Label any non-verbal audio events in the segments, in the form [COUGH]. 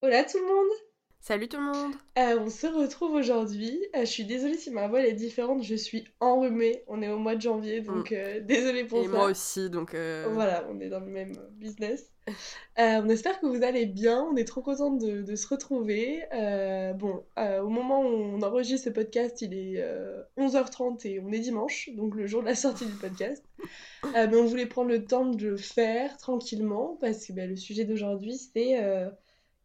Hola tout le monde Salut tout le monde Euh, On se retrouve aujourd'hui. Euh, je suis désolée si ma voix est différente, je suis enrhumée. On est au mois de janvier, donc euh, [LAUGHS] désolée pour Mm. Et ça. moi aussi, donc... Voilà, on est dans le même business. On espère que vous allez bien, on est trop contente de, de se retrouver. Bon, au moment où on enregistre ce podcast, il est euh, 11h30 et on est dimanche, donc le jour de la sortie du podcast. [LAUGHS] Mais on voulait prendre le temps de le faire tranquillement parce que ben, le sujet d'aujourd'hui c'est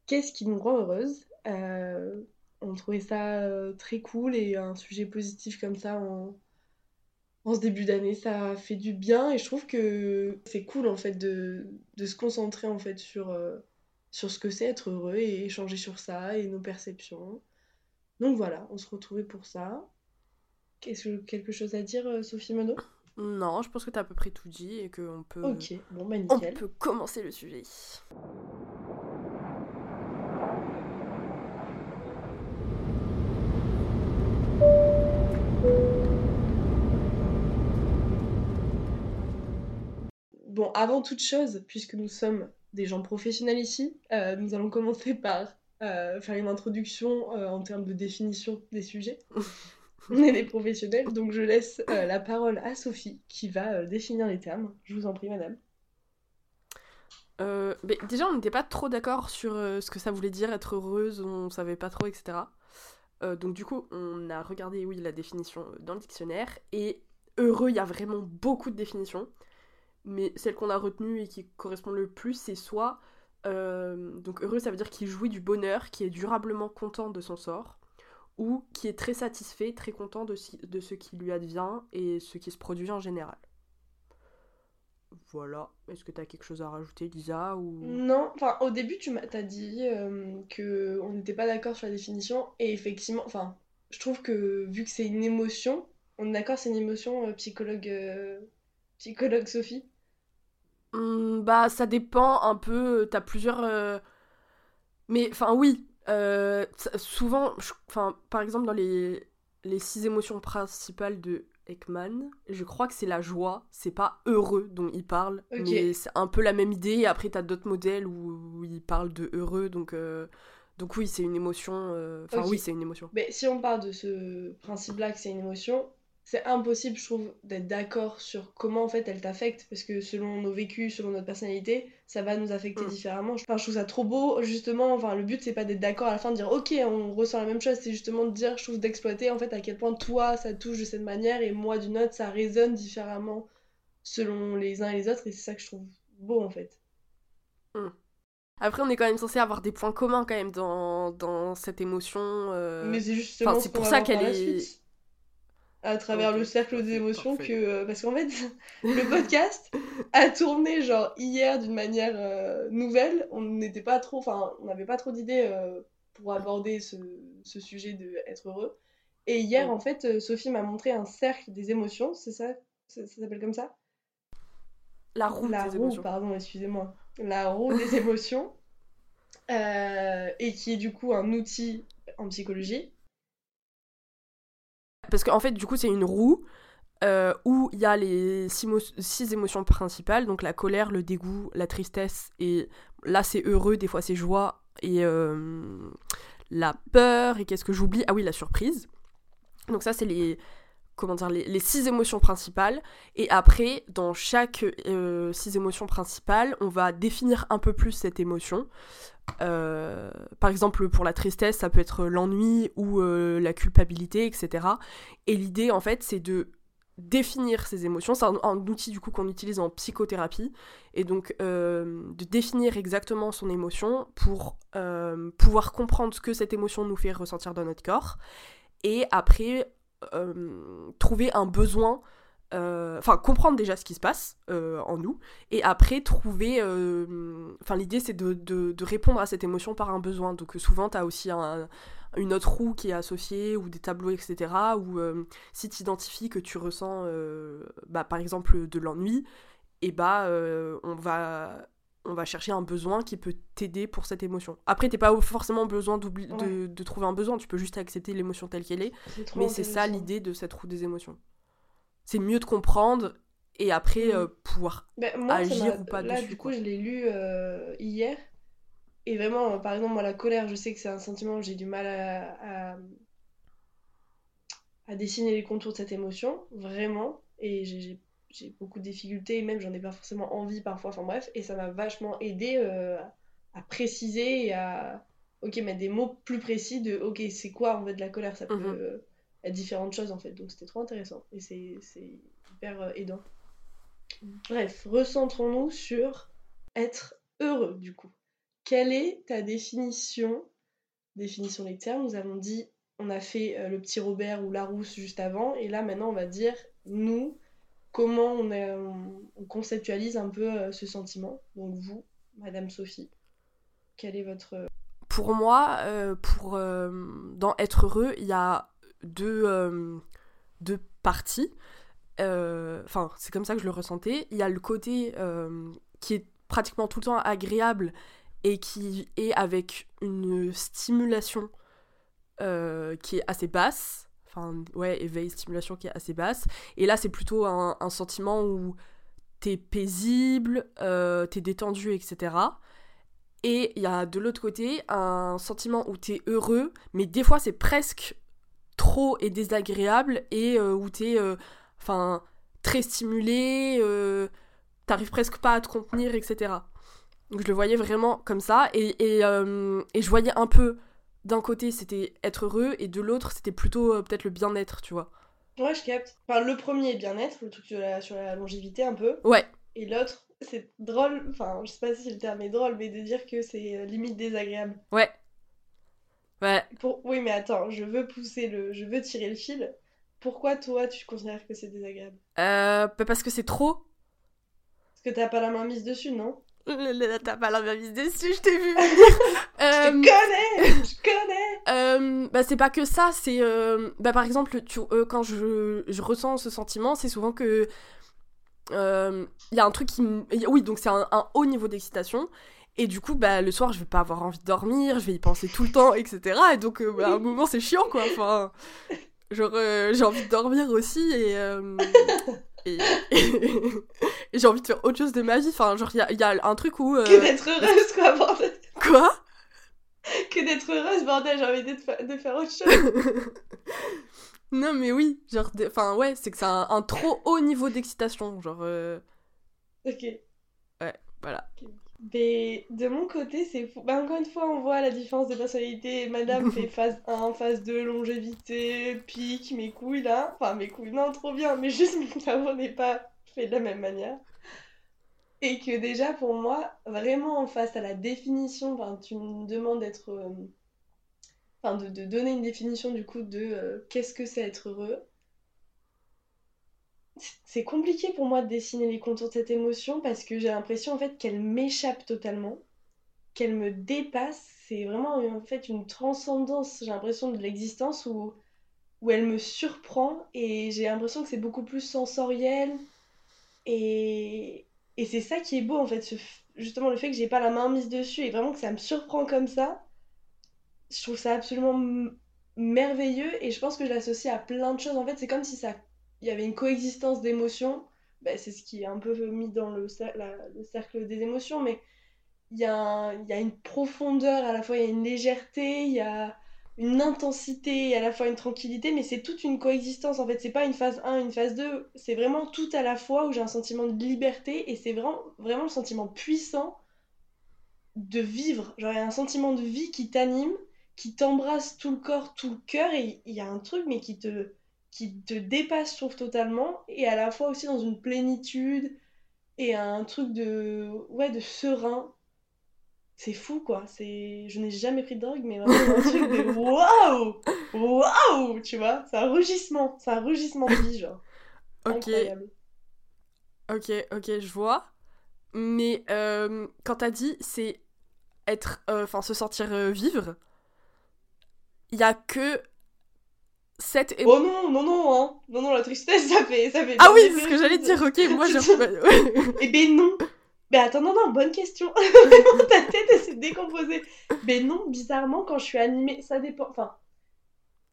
qu'est-ce qui nous rend heureuse. Euh, on trouvait ça euh, très cool et un sujet positif comme ça en, en ce début d'année, ça fait du bien et je trouve que c'est cool en fait de, de se concentrer en fait sur, euh, sur ce que c'est être heureux et échanger sur ça et nos perceptions. Donc voilà, on se retrouvait pour ça. Qu'est-ce que quelque chose à dire, Sophie Monod? Non, je pense que t'as à peu près tout dit et qu'on peut... Ok, bon bah On nickel. peut commencer le sujet. Bon, avant toute chose, puisque nous sommes des gens professionnels ici, euh, nous allons commencer [LAUGHS] par euh, faire une introduction euh, en termes de définition des sujets. [LAUGHS] On est des professionnels, donc je laisse la parole à Sophie qui va définir les termes. Je vous en prie, madame. Euh, mais déjà, on n'était pas trop d'accord sur euh, ce que ça voulait dire être heureuse, on savait pas trop, etc. Euh, donc du coup, on a regardé, oui, la définition dans le dictionnaire, et heureux, il y a vraiment beaucoup de définitions, mais celle qu'on a retenue et qui correspond le plus, c'est soit... euh, donc heureux, ça veut dire qu'il jouit du bonheur, qui est durablement content de son sort, ou qui est très satisfait, très content de, ce qui lui advient et ce qui se produit en général. Voilà. Est-ce que t'as quelque chose à rajouter, Lisa ou... Non, enfin au début tu m'as dit euh, que n'était pas d'accord sur la définition et effectivement, enfin je trouve que vu que c'est une émotion, on est d'accord c'est une émotion euh, psychologue euh, psychologue Sophie. Hmm, bah, ça dépend un peu. T'as plusieurs. euh, Mais, enfin, oui. euh, souvent, enfin, par exemple, dans les, les six émotions principales de Ekman, je crois que c'est la joie, c'est pas heureux dont il parle, mais c'est un peu la même idée. Et après, t'as d'autres modèles où, où il parle de heureux, donc, euh, donc oui, c'est une émotion. euh, Enfin, oui, c'est une émotion. Mais si on part de ce principe-là que c'est une émotion, c'est impossible, je trouve, d'être d'accord sur comment en fait elle t'affecte, parce que selon nos vécus, selon notre personnalité, ça va nous affecter Mm. différemment. Enfin, je trouve ça trop beau, justement. Enfin, le but c'est pas d'être d'accord à la fin de dire ok, on ressent la même chose, c'est justement de dire, je trouve, d'exploiter en fait à quel point toi ça touche de cette manière et moi d'une autre, ça résonne différemment selon les uns et les autres, et c'est ça que je trouve beau en fait. Après, on est quand même censé avoir des points communs quand même dans, dans cette émotion. euh, Mais c'est justement enfin, ce c'est pour ça qu'elle est-. À travers le cercle des émotions parfait. que... euh, parce qu'en fait, [LAUGHS] le podcast a tourné genre hier d'une manière euh, nouvelle. On n'était pas trop... Enfin, on n'avait pas trop d'idées euh, pour aborder ce, ce sujet de être heureux. Et hier, Mm. en fait, Sophie m'a montré un cercle des émotions. C'est ça? Ça, ça s'appelle comme ça? La roue La des roue, émotions. pardon, excusez-moi. La roue [LAUGHS] des émotions. Et qui est du coup un outil en psychologie. Parce qu'en fait, du coup, c'est une roue euh, où il y a les six, mo- six émotions principales, donc la colère, le dégoût, la tristesse, et là c'est heureux, des fois c'est joie, et euh, la peur, et qu'est-ce que j'oublie? Ah oui, la surprise. Donc ça, c'est les, comment dire, les, six émotions principales. Et après, dans chaque euh, six émotions principales, on va définir un peu plus cette émotion. Euh, par exemple, pour la tristesse, ça peut être l'ennui ou euh, la culpabilité, etc. Et l'idée, en fait, c'est de définir ces émotions. C'est un, outil, du coup, qu'on utilise en psychothérapie. Et donc, de définir exactement son émotion pour pouvoir comprendre ce que cette émotion nous fait ressentir dans notre corps. Et après, euh, trouver un besoin euh, enfin comprendre déjà ce qui se passe euh, en nous et après trouver enfin l'idée c'est de, répondre à cette émotion par un besoin. Donc souvent tu as aussi un- une autre roue qui est associée ou des tableaux etc euh, si tu identifies que tu ressens bah, par exemple de l'ennui et bah on va on va chercher un besoin qui peut t'aider pour cette émotion. Après, t'es pas forcément besoin de, de trouver un besoin, tu peux juste accepter l'émotion telle qu'elle est, mais c'est ça l'idée de cette roue des émotions. C'est mieux de comprendre et après Mm. euh, pouvoir Ben, moi, agir ou pas là, dessus, du coup, quoi. je l'ai lu euh, hier. et vraiment, par exemple, moi, la colère, je sais que c'est un sentiment où j'ai du mal à, à, dessiner les contours de cette émotion, vraiment. Et j'ai beaucoup de difficultés, et même j'en ai pas forcément envie parfois, enfin bref. Et ça m'a vachement aidé euh, à préciser et à ok, mettre des mots plus précis de ok, c'est quoi en fait de la colère? Ça peut mhm. euh, être différentes choses en fait. Donc c'était trop intéressant et c'est hyper euh, aidant. Bref, recentrons-nous sur être heureux du coup. Quelle est ta définition? Définition des termes, nous avons dit, on a fait euh, le petit Robert ou Larousse juste avant, et là maintenant on va dire, nous, comment on, on, conceptualise un peu euh, ce sentiment. Donc vous, Madame Sophie, quel est votre... Pour moi, euh, pour, dans être heureux, il y a deux, deux parties. Enfin, c'est comme ça que je le ressentais. Il y a le côté qui est pratiquement tout le temps agréable et qui est avec une stimulation euh, qui est assez basse. Enfin, ouais, éveil, stimulation qui est assez basse. Et là, c'est plutôt un, sentiment où t'es paisible, euh, t'es détendu, etc. Et il y a de l'autre côté un sentiment où t'es heureux, mais des fois c'est presque trop et désagréable et euh, où t'es enfin très stimulé, t'arrives presque pas à te contenir, etc. Donc je le voyais vraiment comme ça. Et, euh, et je voyais un peu, d'un côté c'était être heureux, et de l'autre c'était plutôt euh, peut-être le bien-être, tu vois. Ouais, je capte. Enfin, le premier bien-être, le truc sur la, sur la longévité un peu. Ouais. Et l'autre, c'est drôle, enfin, je sais pas si le terme est drôle, mais de dire que c'est euh, limite désagréable. Ouais. Ouais. Pour... Oui, mais attends, je veux pousser le. Je veux tirer le fil. Pourquoi toi, tu considères que c'est désagréable? Euh. Bah, parce que c'est trop. Parce que t'as pas la main mise dessus, non? T'as pas mise dessus, je t'ai vu [LAUGHS] je te connais Je [LAUGHS] connais euh, bah, C'est pas que ça, c'est... Euh, bah, par exemple, tu, euh, quand je, je, ressens ce sentiment, c'est souvent que... Il y a un truc qui... Oui, donc c'est un, haut niveau d'excitation. Et du coup, bah, le soir, je vais pas avoir envie de dormir, je vais y penser tout le temps, etc. Et donc, bah, à un moment, c'est chiant, quoi. Enfin, [LAUGHS] genre, j'ai envie de dormir aussi, et... [LAUGHS] et, j'ai envie de faire autre chose de ma vie. Enfin, genre, il y a, y a, un truc où. Euh, que d'être heureuse, quoi, bordel. Quoi? Que d'être heureuse, bordel, j'ai envie de, de, faire autre chose. [LAUGHS] non, mais oui, genre, enfin, ouais, c'est que c'est un, trop haut niveau d'excitation, genre. Euh. Ok. Ouais, voilà. Mais de mon côté, c'est fou. Bah, encore une fois, on voit la différence de personnalité. Madame [LAUGHS] fait phase 1, phase 2, longévité, pique, mes couilles là. Enfin, mes couilles, non, trop bien, mais juste [LAUGHS] mon cerveau n'est pas fait de la même manière. Et que déjà, pour moi, vraiment en face à la définition, enfin, tu me demandes d'être. Euh, enfin, de, de, donner une définition du coup de euh, qu'est-ce que c'est être heureux c'est compliqué pour moi de dessiner les contours de cette émotion parce que j'ai l'impression en fait qu'elle m'échappe totalement, qu'elle me dépasse. C'est vraiment en fait une transcendance, j'ai l'impression, de l'existence où, où elle me surprend et j'ai l'impression que c'est beaucoup plus sensoriel. Et, et c'est ça qui est beau en fait, justement le fait que j'ai pas la main mise dessus et vraiment que ça me surprend comme ça. Je trouve ça absolument merveilleux et je pense que je l'associe à plein de choses. En fait, c'est comme si ça il y avait une coexistence d'émotions. Bah, c'est ce qui est un peu mis dans le, le cercle des émotions, mais il y, a y a une profondeur, à la fois il y a une légèreté, il y a une intensité à la fois une tranquillité, mais c'est toute une coexistence en fait. C'est pas une phase 1, une phase 2, c'est vraiment tout à la fois où j'ai un sentiment de liberté et c'est vraiment, vraiment le sentiment puissant de vivre. Genre, il y a un sentiment de vie qui t'anime, qui t'embrasse tout le corps, tout le cœur, et il y a un truc, mais qui te qui te dépasse, je trouve, totalement, et à la fois aussi dans une plénitude et un truc de, ouais, de serein. C'est fou, quoi. C'est... Je n'ai jamais pris de drogue, mais vraiment un truc de [LAUGHS] waouh Waouh Tu vois? C'est un rugissement. C'est un rugissement de vie, genre. Ok. Incroyable. Ok, ok, je vois. Mais euh, quand t'as dit, c'est être. Euh, enfin, se sentir euh, vivre, il y a que cette Oh non, non, non, hein. Non, non, la tristesse, ça fait. Ça fait ah oui, c'est ce que j'allais dire, ok, moi j'ai. [LAUGHS] [LAUGHS] eh ben non Mais attends, non, non, bonne question [LAUGHS] Ta tête, s'est décomposée Mais non, bizarrement, quand je suis animée, ça dépend. Enfin,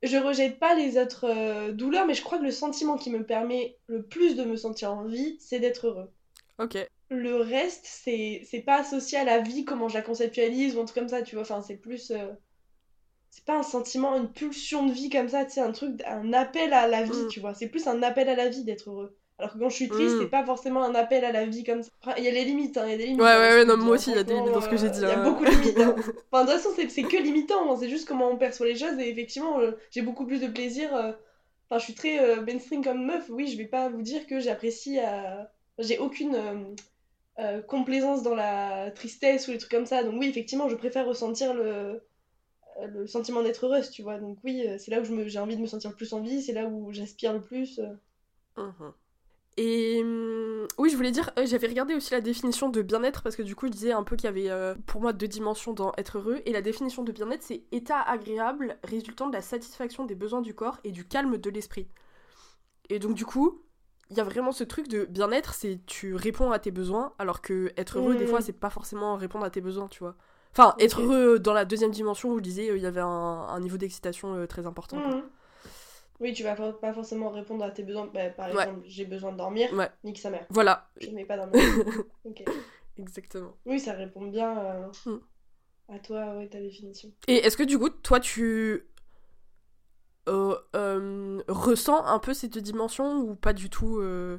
je rejette pas les autres euh, douleurs, mais je crois que le sentiment qui me permet le plus de me sentir en vie, c'est d'être heureux. Ok. le reste, c'est c'est pas associé à la vie, comment je la conceptualise ou un truc comme ça, tu vois. Enfin, c'est plus. euh, c'est pas un sentiment, une pulsion de vie comme ça, tu sais, un truc, un appel à la vie, Mm. tu vois. C'est plus un appel à la vie d'être heureux. Alors que quand je suis triste, Mm. c'est pas forcément un appel à la vie comme ça. Il y a les limites, hein, il y a des limites. Ouais, hein, ouais, ouais, non, moi aussi, il y a des limites dans ce que j'ai dit, euh, Il y a hein. beaucoup de limites. hein. [LAUGHS] Enfin, de toute façon, c'est que limitant, c'est juste comment on perçoit les choses. Et effectivement, euh, j'ai beaucoup plus de plaisir. euh, Enfin, je suis très euh, mainstream comme meuf. Oui, je vais pas vous dire que j'apprécie. euh, J'ai aucune euh, euh, complaisance dans la tristesse ou les trucs comme ça. Donc, oui, effectivement, je préfère ressentir le, euh, le sentiment d'être heureuse, tu vois. Donc, oui, euh, c'est là où je me- j'ai envie de me sentir le plus en vie. C'est là où j'aspire le plus. euh. Mhm. Et hum, oui, je voulais dire, euh, j'avais regardé aussi la définition de bien-être parce que du coup, je disais un peu qu'il y avait euh, pour moi deux dimensions dans être heureux. Et la définition de bien-être, c'est état agréable résultant de la satisfaction des besoins du corps et du calme de l'esprit. Et donc, du coup, il y a vraiment ce truc de bien-être, c'est tu réponds à tes besoins, alors que être heureux, des Mhm. fois, c'est pas forcément répondre à tes besoins, tu vois. Enfin, être heureux dans la deuxième dimension où je disais, euh, il y avait un, un niveau d'excitation euh, très important. quoi. Mhm. Oui, tu vas pas forcément répondre à tes besoins. Bah, par Ouais. exemple, j'ai besoin de dormir. Ouais. Nique sa mère. Voilà, Je n'ai pas dormi. [LAUGHS] Ok. exactement. Oui, ça répond bien euh, Mm. à toi, ouais, ta définition. Et est-ce que du coup, toi, tu euh, euh, ressens un peu ces deux dimensions ou pas du tout euh?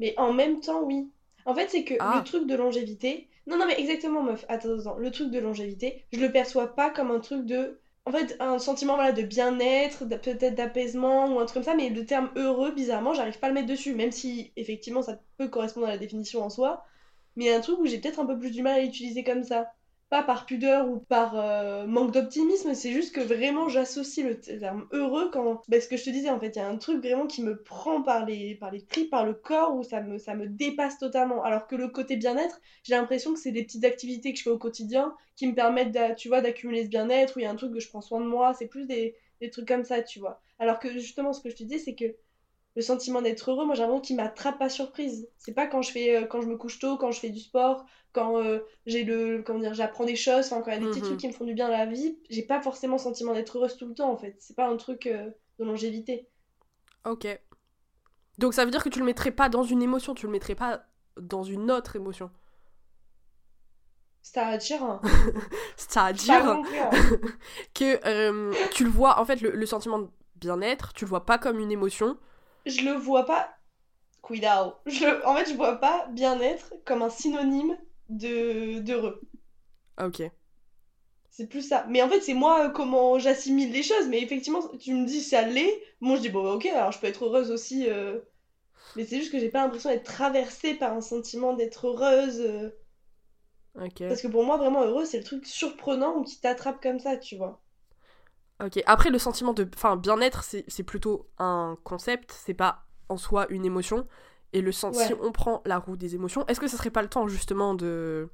Mais en même temps, oui. En fait, c'est que Ah. le truc de longévité. Non, non, mais exactement, meuf. Attends, attends. Le truc de longévité, je le perçois pas comme un truc de. En fait, un sentiment voilà, de bien-être, peut-être d'apaisement ou un truc comme ça, mais le terme heureux, bizarrement, j'arrive pas à le mettre dessus, même si effectivement ça peut correspondre à la définition en soi. Mais il y a un truc où j'ai peut-être un peu plus du mal à l'utiliser comme ça. Pas par pudeur ou par euh, manque d'optimisme, c'est juste que vraiment j'associe le terme heureux quand. Ben, ce que je te disais, en fait, il y a un truc vraiment qui me prend par les, par les tripes, par le corps, où ça me, ça me dépasse totalement. Alors que le côté bien-être, j'ai l'impression que c'est des petites activités que je fais au quotidien qui me permettent, tu vois, d'accumuler ce bien-être, où il y a un truc que je prends soin de moi, c'est plus des, des trucs comme ça, tu vois. Alors que justement, ce que je te disais, c'est que le sentiment d'être heureux, moi j'ai l'impression qu'il m'attrape pas surprise. C'est pas quand je fais, euh, quand je me couche tôt, quand je fais du sport, quand euh, j'ai le, comment dire, j'apprends des choses, enfin quand il y a des petits Mhm. trucs qui me font du bien dans la vie, j'ai pas forcément le sentiment d'être heureuse tout le temps en fait. C'est pas un truc euh, de longévité. Ok. Donc ça veut dire que tu le mettrais pas dans une émotion, tu le mettrais pas dans une autre émotion. C'est-à-dire, hein, [LAUGHS] C'est-à-dire [LAUGHS] que euh, tu le vois, en fait, le, le sentiment de bien-être, tu le vois pas comme une émotion. Je le vois pas. Cuidado. Je En fait, je vois pas bien-être comme un synonyme de d'heureux. Ok. C'est plus ça. Mais en fait, c'est moi euh, comment j'assimile les choses. Mais effectivement, tu me dis ça l'est. Moi, je dis bon, bah, ok, alors je peux être heureuse aussi. euh. Mais c'est juste que j'ai pas l'impression d'être traversée par un sentiment d'être heureuse. euh. Ok. Parce que pour moi, vraiment heureux, c'est le truc surprenant ou qui t'attrape comme ça, tu vois. Ok. Après, le sentiment de. Enfin, bien-être, c'est plutôt un concept, c'est pas en soi une émotion. Et le sens, si on prend la roue des émotions, est-ce que ça serait pas le temps, justement, de,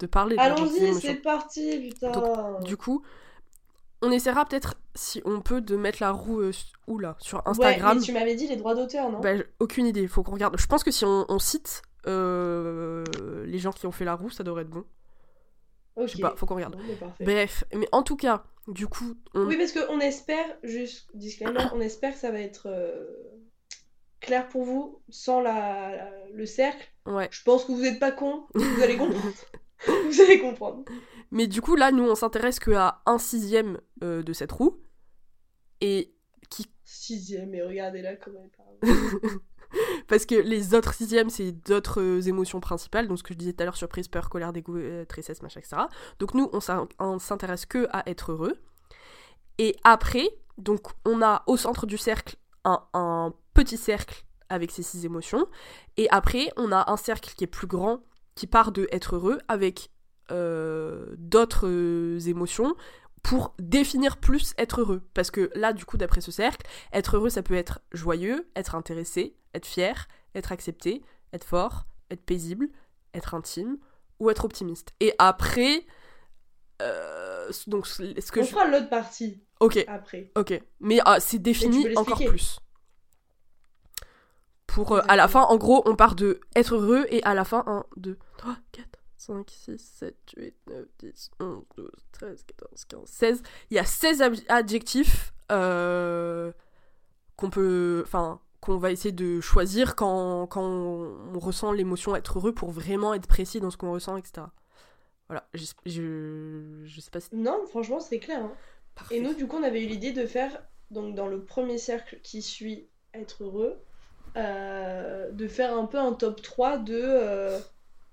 de parler Allons-y, c'est parti, putain. Du coup, on essaiera peut-être, si on peut, de mettre la roue euh, s- oula, sur Ouais, Instagram. mais tu m'avais dit les droits d'auteur, non? Bah, aucune idée, faut qu'on regarde. Je pense que si on, on cite euh, les gens qui ont fait la roue, ça devrait être bon. Je sais pas, faut qu'on regarde. Bon, mais parfait. Bref, mais en tout cas, du coup, on... Oui, parce qu'on espère, juste disclaimer, on espère que ça va être euh, clair pour vous, sans la, la- le cercle. ouais. Je pense que vous n'êtes pas cons, [LAUGHS] vous allez comprendre. [LAUGHS] vous allez comprendre. Mais du coup, là, nous, on s'intéresse qu'à un sixième euh, de cette roue. Et Sixième, et regardez là comment elle parle. [LAUGHS] parce que les autres sixièmes, c'est d'autres émotions principales. Donc, ce que je disais tout à l'heure, surprise, peur, colère, dégoût, euh, tristesse, machin, etc. Donc, nous, on s'in- on s'intéresse que à être heureux. Et après, donc, on a au centre du cercle un, un petit cercle avec ces six émotions. Et après, on a un cercle qui est plus grand, qui part de être heureux, avec euh, d'autres euh, émotions pour définir plus être heureux. Parce que là, du coup, d'après ce cercle, être heureux, ça peut être joyeux, être intéressé, être fier, être accepté, être fort, être paisible, être intime ou être optimiste. Et après, euh, donc ce que On je... fera l'autre partie Ok, après. ok. Mais ah, c'est défini encore plus. Pour, euh, à la fin, en gros, on part de être heureux et à la fin, 1, 2, 3, 4, 5, 6, 7, 8, 9, 10, 11, 12, 13, 14, 15, 16. Il y a 16 ab- adjectifs euh, qu'on peut. Enfin, qu'on va essayer de choisir quand, quand on, ressent l'émotion être heureux pour vraiment être précis dans ce qu'on ressent, etc. Voilà, je, je, sais pas si... Non, franchement, c'est clair. Hein. Et nous, du coup, on avait eu l'idée de faire, donc dans le premier cercle qui suit être heureux, euh, de faire un peu un top 3 de euh,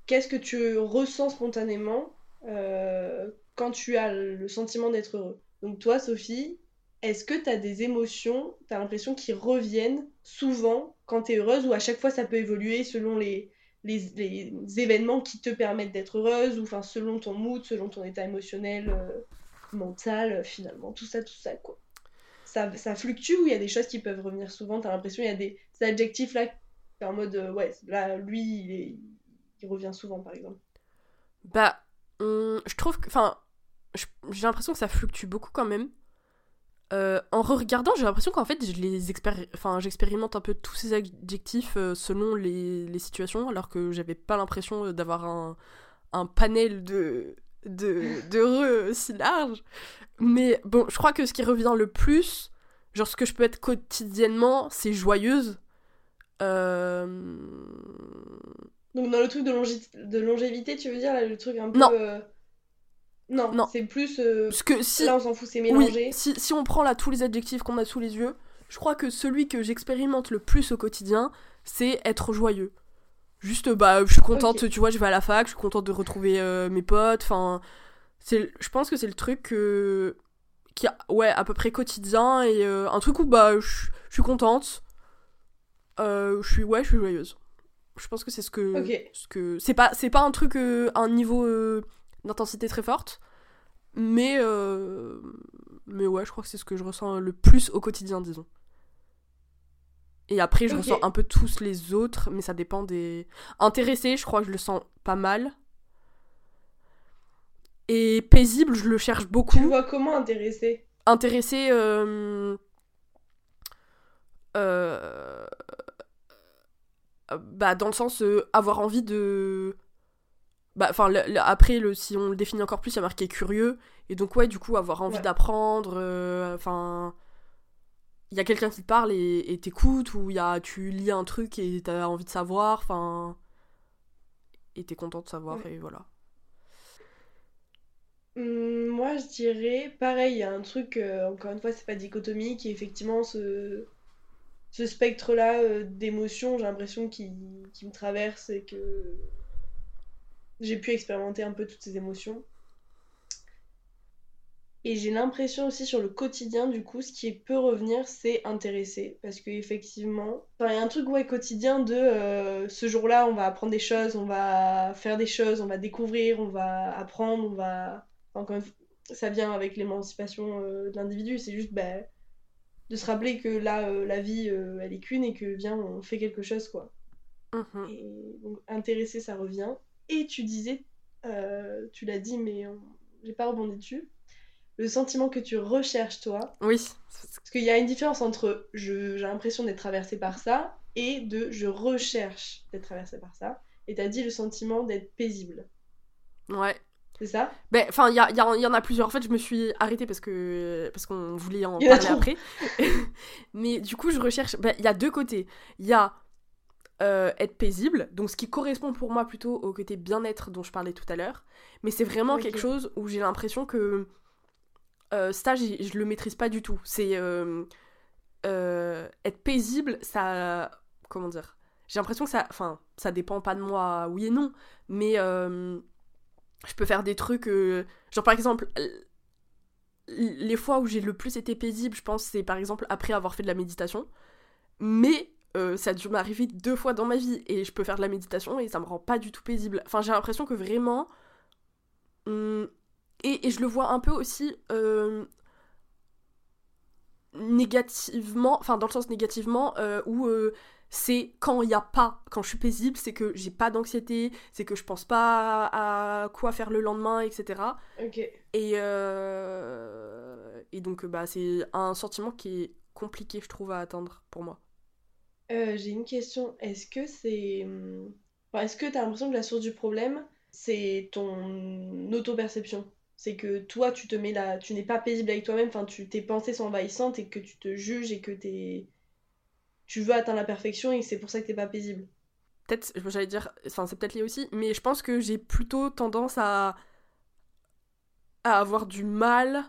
qu'est-ce que tu ressens spontanément euh, quand tu as le sentiment d'être heureux? Donc toi, Sophie, est-ce que tu as des émotions, tu as l'impression qu'ils reviennent souvent quand tu es heureuse ou à chaque fois ça peut évoluer selon les, les, événements qui te permettent d'être heureuse ou enfin selon ton mood, selon ton état émotionnel, euh, mental, finalement, tout ça, tout ça, quoi? Ça, ça fluctue ou il y a des choses qui peuvent revenir souvent? T'as l'impression qu'il y a des, adjectifs là, en mode, euh, ouais, là, lui, il, il revient souvent, par exemple. Bah, je trouve que, enfin, j'ai l'impression que ça fluctue beaucoup quand même. Euh, en re-regardant, j'ai l'impression qu'en fait, enfin, j'expérimente un peu tous ces adjectifs euh, selon les, les, situations, alors que j'avais pas l'impression euh, d'avoir un, un, panel de d'heureux si large. Mais bon, je crois que ce qui revient le plus, genre ce que je peux être quotidiennement, c'est joyeuse. Donc dans le truc de, de longévité, tu veux dire, le truc un peu... Non. Non, non. c'est plus. Euh, que si... Là, on s'en fout, c'est mélangé. si, si, on prend là tous les adjectifs qu'on a sous les yeux, je crois que celui que j'expérimente le plus au quotidien, c'est être joyeux. Juste, bah, je suis contente, tu vois, je vais à la fac, je suis contente de retrouver euh, mes potes, enfin. Je pense que c'est le truc qui est, ouais, à peu près quotidien et euh, un truc où, bah, je suis contente. je suis, ouais, je suis joyeuse. Je pense que c'est ce que. Ce que... C'est pas, pas un truc, un niveau d'intensité très forte. Mais, euh, mais ouais, je crois que c'est ce que je ressens le plus au quotidien, disons. Et après, je ressens un peu tous les autres, mais ça dépend des. Intéressé, je crois que je le sens pas mal. Et paisible, je le cherche beaucoup. Tu vois comment intéressé? Intéressé. Euh... Euh... Bah, dans le sens euh, avoir envie de bah enfin après le si on le définit encore plus il y a marqué curieux. Et donc ouais du coup avoir envie d'apprendre euh, enfin il y a quelqu'un qui te parle et t'écoutes ou il y a tu lis un truc et t'as envie de savoir enfin et t'es content de savoir et voilà. Hum, moi je dirais pareil il y a un truc euh, encore une fois c'est pas dichotomique et effectivement ce ce spectre là euh, d'émotions j'ai l'impression qui, qui me traverse et que j'ai pu expérimenter un peu toutes ces émotions. Et j'ai l'impression aussi sur le quotidien, du coup, ce qui peut revenir, c'est intéresser. Parce qu'effectivement, il y a un truc quotidien de euh, ce jour-là, on va apprendre des choses, on va faire des choses, on va découvrir, on va apprendre, on va. Enfin, ça vient avec l'émancipation euh, de l'individu, c'est juste bah, de se rappeler que là, euh, la vie, elle est qu'une et que, viens, on fait quelque chose, quoi. Mmh et donc, intéresser, ça revient. Et tu disais, euh, tu l'as dit, mais j'ai pas rebondi dessus, le sentiment que tu recherches toi. Oui. Parce qu'il y a une différence entre j'ai l'impression d'être traversée par ça et de je recherche d'être traversée par ça. Et t'as dit le sentiment d'être paisible. Ouais. C'est ça? Ben, Enfin, il y, y, en a plusieurs. En fait, je me suis arrêtée parce que parce qu'on voulait en [LAUGHS] parler après. [LAUGHS] Mais du coup, je recherche. Ben, il y a deux côtés. Il y a euh, être paisible, donc ce qui correspond pour moi plutôt au côté bien-être dont je parlais tout à l'heure. Mais c'est vraiment quelque chose où j'ai l'impression que euh, ça, je le maîtrise pas du tout. C'est euh, être paisible, ça. Comment dire? J'ai l'impression que ça. Enfin, ça dépend pas de moi, oui et non, mais je peux faire des trucs. genre par exemple les fois où j'ai le plus été paisible, je pense, c'est par exemple après avoir fait de la méditation. Mais euh, ça a dû m'arriver deux fois dans ma vie et je peux faire de la méditation et ça me rend pas du tout paisible. Enfin, j'ai l'impression que vraiment. Hmm, et, je le vois un peu aussi euh, négativement, enfin dans le sens négativement, euh, où c'est quand il y a pas, quand je suis paisible, c'est que j'ai pas d'anxiété, c'est que je pense pas à quoi faire le lendemain, etc. Et, et donc, bah, c'est un sentiment qui est compliqué, je trouve, à atteindre pour moi. Euh, j'ai une question. Est-ce que c'est. Hum, est-ce que tu as l'impression que la source du problème, c'est ton auto-perception? C'est que toi, tu te mets là. Tu n'es pas paisible avec toi-même, enfin, tu, tes pensées sont envahissantes et que tu te juges et que t'es. Tu veux atteindre la perfection et c'est pour ça que t'es pas paisible. Peut-être, j'allais dire, enfin c'est peut-être lié aussi, mais je pense que j'ai plutôt tendance à à avoir du mal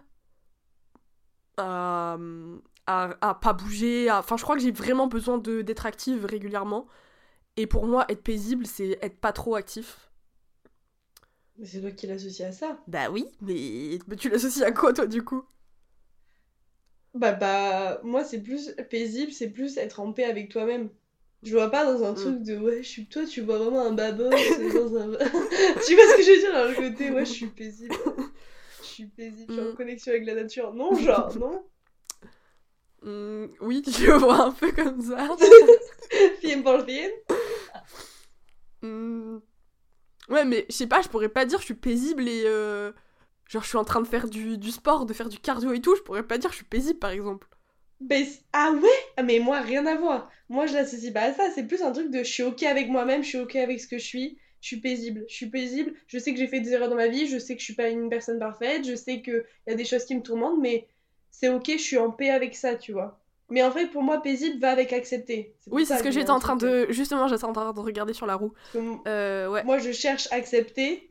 à, à, pas bouger. Enfin, je crois que j'ai vraiment besoin d'être active régulièrement. Et pour moi, être paisible, c'est être pas trop actif. Mais c'est toi qui l'associes à ça. Bah oui, mais, mais tu l'associes à quoi toi du coup? Bah bah, moi c'est plus paisible, c'est plus être en paix avec toi-même. Je vois pas dans un mm. truc de ouais, je suis toi, tu vois vraiment un [LAUGHS] dans un... [LAUGHS] tu vois ce que je veux dire dans le côté ouais, je suis paisible. Je suis paisible, je suis en mm. connexion avec la nature. Non, genre, [LAUGHS] non. Mm, oui, tu le vois un peu comme ça. film pour film. Ouais, mais je sais pas, je pourrais pas dire je suis paisible et. Euh, genre, je suis en train de faire du, du, sport, de faire du cardio et tout, je pourrais pas dire je suis paisible par exemple. ah ouais? Ah, Mais moi, rien à voir. Moi, je l'associe pas à ça. C'est plus un truc de je suis ok avec moi-même, je suis ok avec ce que je suis, je suis paisible. Je suis paisible, je sais que j'ai fait des erreurs dans ma vie, je sais que je suis pas une personne parfaite, je sais qu'il y a des choses qui me tourmentent, mais c'est ok, je suis en paix avec ça, tu vois. Mais en fait, pour moi, paisible va avec accepter. Oui, c'est ce que j'étais en train de. Justement, j'étais en train de regarder sur la roue. Euh, ouais. Moi, je cherche accepter,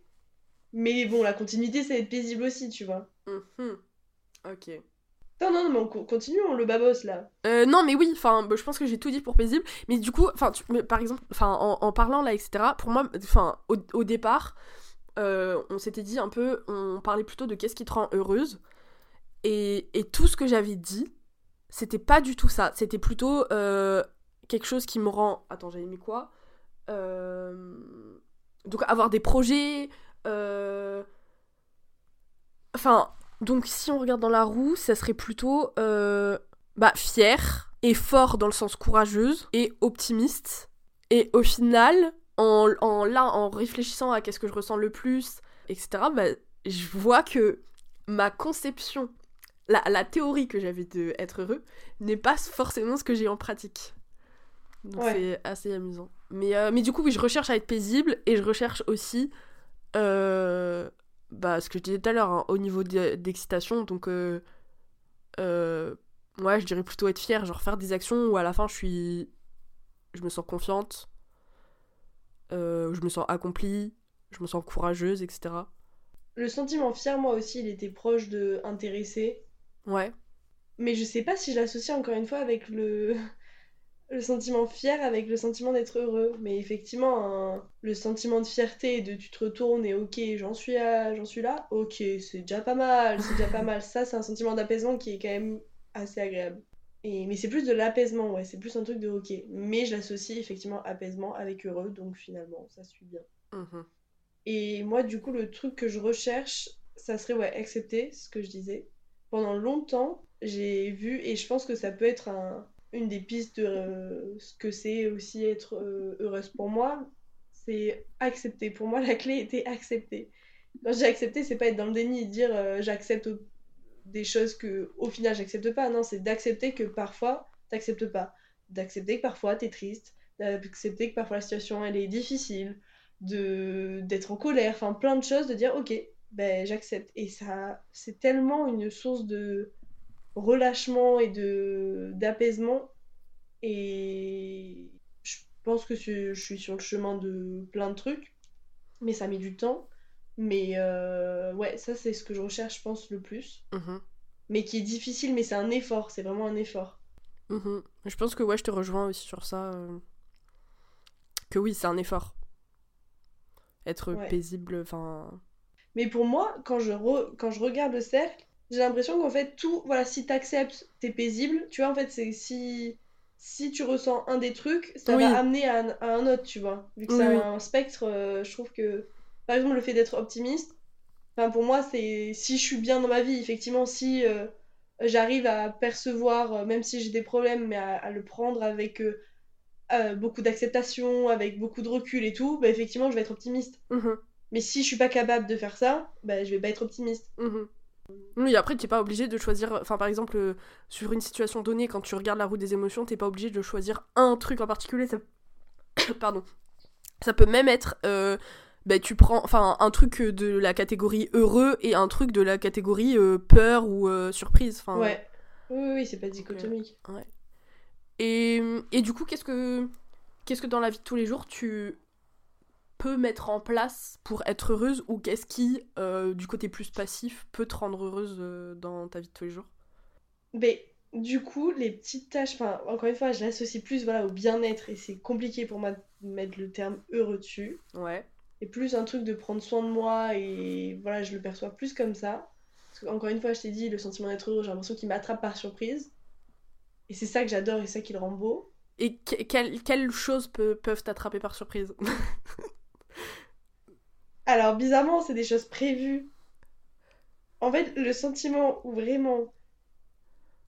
mais bon, la continuité, c'est être paisible aussi, tu vois. Mhm. Ok. Non, non, mais on continue, on le babos là. Euh, non, mais oui, enfin, bah, je pense que j'ai tout dit pour paisible. Mais du coup, enfin, par exemple, enfin, en, parlant là, etc., pour moi, enfin, au, départ, euh, on s'était dit un peu, on parlait plutôt de qu'est-ce qui te rend heureuse. Et, et tout ce que j'avais dit, c'était pas du tout ça. C'était plutôt euh, quelque chose qui me rend. Attends, j'avais mis quoi? Donc, avoir des projets. Euh, enfin, donc si on regarde dans la roue, ça serait plutôt bah, fier et fort dans le sens courageuse et optimiste. Et au final, en, en là, en réfléchissant à qu'est-ce que je ressens le plus, etc., bah, je vois que ma conception la, théorie que j'avais de être heureux n'est pas forcément ce que j'ai en pratique. Donc c'est assez amusant. Mais, euh, mais du coup, oui, je recherche à être paisible et je recherche aussi euh, bah, ce que je disais tout à l'heure, hein, au niveau d'excitation. Donc, euh, ouais, je dirais plutôt être fière, genre faire des actions où à la fin je suis. Je me sens confiante, je me sens accomplie, je me sens courageuse, etc. Le sentiment fier, moi aussi, il était proche de intéressé. Ouais. Mais je sais pas si je l'associe encore une fois avec le, le sentiment fier, avec le sentiment d'être heureux. Mais effectivement, le sentiment de fierté et de tu te retournes et ok, j'en suis, là, j'en suis là, ok, c'est déjà pas mal, c'est déjà pas mal. Ça, c'est un sentiment d'apaisement qui est quand même assez agréable. Et, mais c'est plus de l'apaisement, ouais, c'est plus un truc de ok. Mais je l'associe effectivement apaisement avec heureux, donc finalement, ça suit bien. Mmh et moi, du coup, le truc que je recherche, ça serait ouais, accepter ce que je disais, pendant longtemps, j'ai vu, et je pense que ça peut être une des pistes de euh, ce que c'est aussi être euh, heureuse pour moi, c'est accepter. Pour moi, la clé était accepter. Quand j'ai accepté, c'est pas être dans le déni et dire euh, j'accepte des choses que au final j'accepte pas. Non, c'est d'accepter que parfois t'acceptes pas. D'accepter que parfois t'es triste. D'accepter que parfois la situation elle est difficile. de D'être en colère. Enfin, plein de choses. De dire ok, ben, j'accepte. Et ça, c'est tellement une source de relâchement et de d'apaisement. Et je pense que je, suis sur le chemin de plein de trucs, mais ça met du temps. Mais euh, ouais, ça c'est ce que je recherche, je pense, le plus. Mhm. Mais qui est difficile, mais c'est un effort, c'est vraiment un effort. Mhm. Je pense que ouais, je te rejoins aussi sur ça. Euh, que oui, c'est un effort. Être paisible, enfin mais pour moi, quand je, quand je regarde le cercle, j'ai l'impression qu'en fait, tout, voilà, si t'acceptes, t'es paisible. Tu vois, en fait, c'est si, si tu ressens un des trucs, ça va amener à un, autre, tu vois. Vu que c'est un spectre, euh, je trouve que, par exemple, le fait d'être optimiste, enfin, pour moi, c'est si je suis bien dans ma vie, effectivement, si euh, j'arrive à percevoir, euh, même si j'ai des problèmes, mais à, le prendre avec beaucoup d'acceptation, avec beaucoup de recul et tout, bah, effectivement, je vais être optimiste. Mhm. Mais si je suis pas capable de faire ça, bah, je vais pas être optimiste. Mhm. Oui, après, tu n'es pas obligé de choisir. Enfin, par exemple, euh, sur une situation donnée, quand tu regardes la route des émotions, t'es pas obligé de choisir un truc en particulier. Ça... [COUGHS] Pardon. Ça peut même être. Euh, bah, tu prends enfin un truc de la catégorie heureux et un truc de la catégorie euh, peur ou surprise. Enfin, ouais. Oui, oui, c'est pas dichotomique. ouais. Et, et du coup, qu'est-ce que, qu'est-ce que dans la vie de tous les jours tu peux mettre en place pour être heureuse ou qu'est-ce qui, euh, du côté plus passif, peut te rendre heureuse euh, dans ta vie de tous les jours? Mais du coup, les petites tâches, enfin, encore une fois, je l'associe plus voilà, au bien-être et c'est compliqué pour moi de mettre le terme heureux dessus. Ouais. Et plus un truc de prendre soin de moi et voilà, je le perçois plus comme ça. Parce que, encore une fois, je t'ai dit, le sentiment d'être heureux, j'ai l'impression qu'il m'attrape par surprise. Et c'est ça que j'adore et ça qui le rend beau. Et quelles, quelles choses peuvent t'attraper par surprise? [LAUGHS] Alors, bizarrement, c'est des choses prévues. En fait, le sentiment où vraiment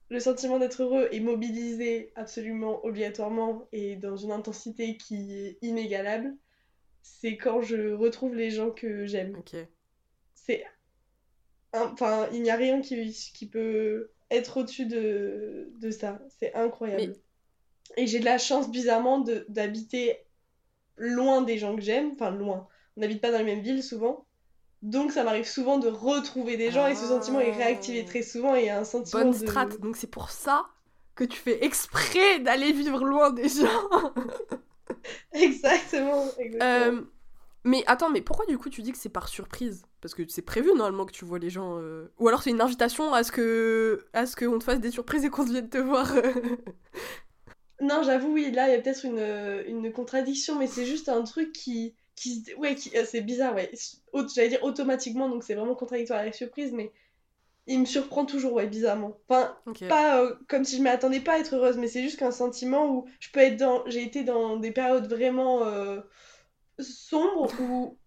le sentiment d'être heureux est mobilisé absolument obligatoirement et dans une intensité qui est inégalable, c'est quand je retrouve les gens que j'aime. Ok. C'est. Enfin, il n'y a rien qui, qui peut être au-dessus de, de ça. C'est incroyable. Et j'ai de la chance, bizarrement, d'habiter loin des gens que j'aime. Enfin, loin. On n'habite pas dans les mêmes villes souvent. Donc ça m'arrive souvent de retrouver des gens et ce sentiment est réactivé très souvent et il y a un sentiment Bonne strat, donc c'est pour ça que tu fais exprès d'aller vivre loin des gens. [LAUGHS] exactement. exactement. Euh, mais attends, mais pourquoi du coup tu dis que c'est par surprise? Parce que c'est prévu normalement que tu vois les gens. Euh, ou alors c'est une invitation à ce que à ce qu'on te fasse des surprises et qu'on vienne te voir. non, j'avoue, oui, là il y a peut-être une, une contradiction, mais c'est juste un truc qui qui ouais euh, c'est bizarre ouais. J'allais dire automatiquement donc c'est vraiment contradictoire avec surprise mais il me surprend toujours ouais bizarrement. Enfin pas euh, comme si je m'attendais pas à être heureuse mais c'est juste qu'un sentiment où je peux être dans j'ai été dans des périodes vraiment euh, sombres [LAUGHS] où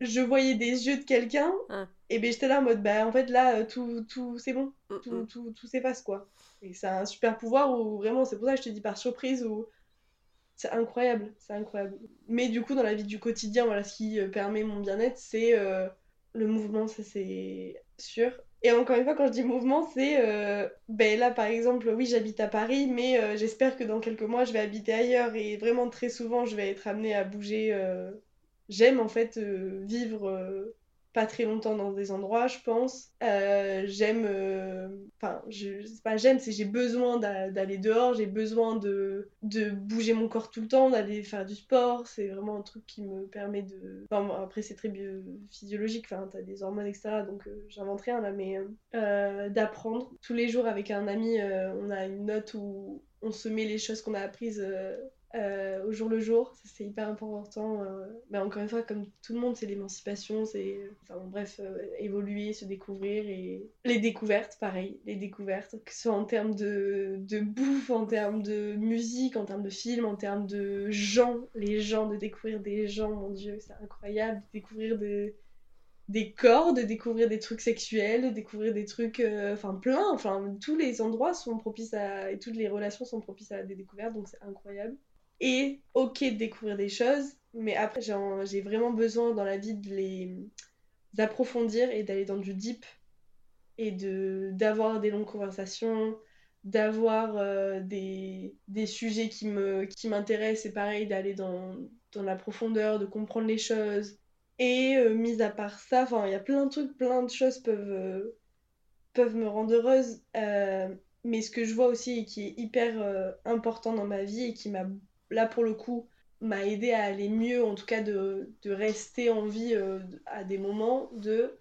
je voyais des yeux de quelqu'un et ben j'étais là en mode bah en fait là tout tout c'est bon. Mm, tout, mm. tout, tout s'efface quoi. Et c'est un super pouvoir où vraiment c'est pour ça que je te dis par surprise où c'est incroyable, c'est incroyable. Mais du coup, dans la vie du quotidien, voilà, ce qui euh, permet mon bien-être, c'est euh, le mouvement, ça c'est sûr. Et encore une fois, quand je dis mouvement, c'est euh, ben là par exemple, oui, j'habite à Paris, mais j'espère que dans quelques mois, je vais habiter ailleurs et vraiment très souvent, je vais être amenée à bouger. J'aime en fait vivre pas très longtemps dans des endroits, je pense. Euh, j'aime, euh, enfin, je pas, j'aime, c'est j'ai besoin d'aller dehors, j'ai besoin de, de bouger mon corps tout le temps, d'aller faire du sport. C'est vraiment un truc qui me permet de. Après, c'est très physiologique, enfin, t'as des hormones, etc. Donc, euh, j'invente rien là, mais d'apprendre. Tous les jours, avec un ami, on a une note où on se met les choses qu'on a apprises euh, au jour le jour, c'est hyper important. Euh, mais encore une fois, comme tout le monde, c'est l'émancipation, c'est enfin, bref, euh, évoluer, se découvrir et les découvertes, pareil, les découvertes, que ce soit en termes de, de bouffe, en termes de musique, en termes de film, en termes de gens, les gens, de découvrir des gens, mon dieu, c'est incroyable, de découvrir des des corps, de découvrir des trucs sexuels, de découvrir des trucs, enfin plein, enfin tous les endroits sont propices à, et toutes les relations sont propices à des découvertes, donc c'est incroyable et ok de découvrir des choses, mais après j'ai vraiment besoin dans la vie de les approfondir et d'aller dans du deep et de d'avoir des longues conversations, d'avoir euh, des, des, sujets qui me qui m'intéressent et pareil d'aller dans, dans la profondeur, de comprendre les choses. Et euh, mis à part ça, il y a plein de trucs, plein de choses peuvent, euh, peuvent me rendre heureuse. mais ce que je vois aussi et qui est hyper important dans ma vie et qui m'a là pour le coup, m'a aidé à aller mieux, en tout cas de, de rester en vie euh, à des moments, de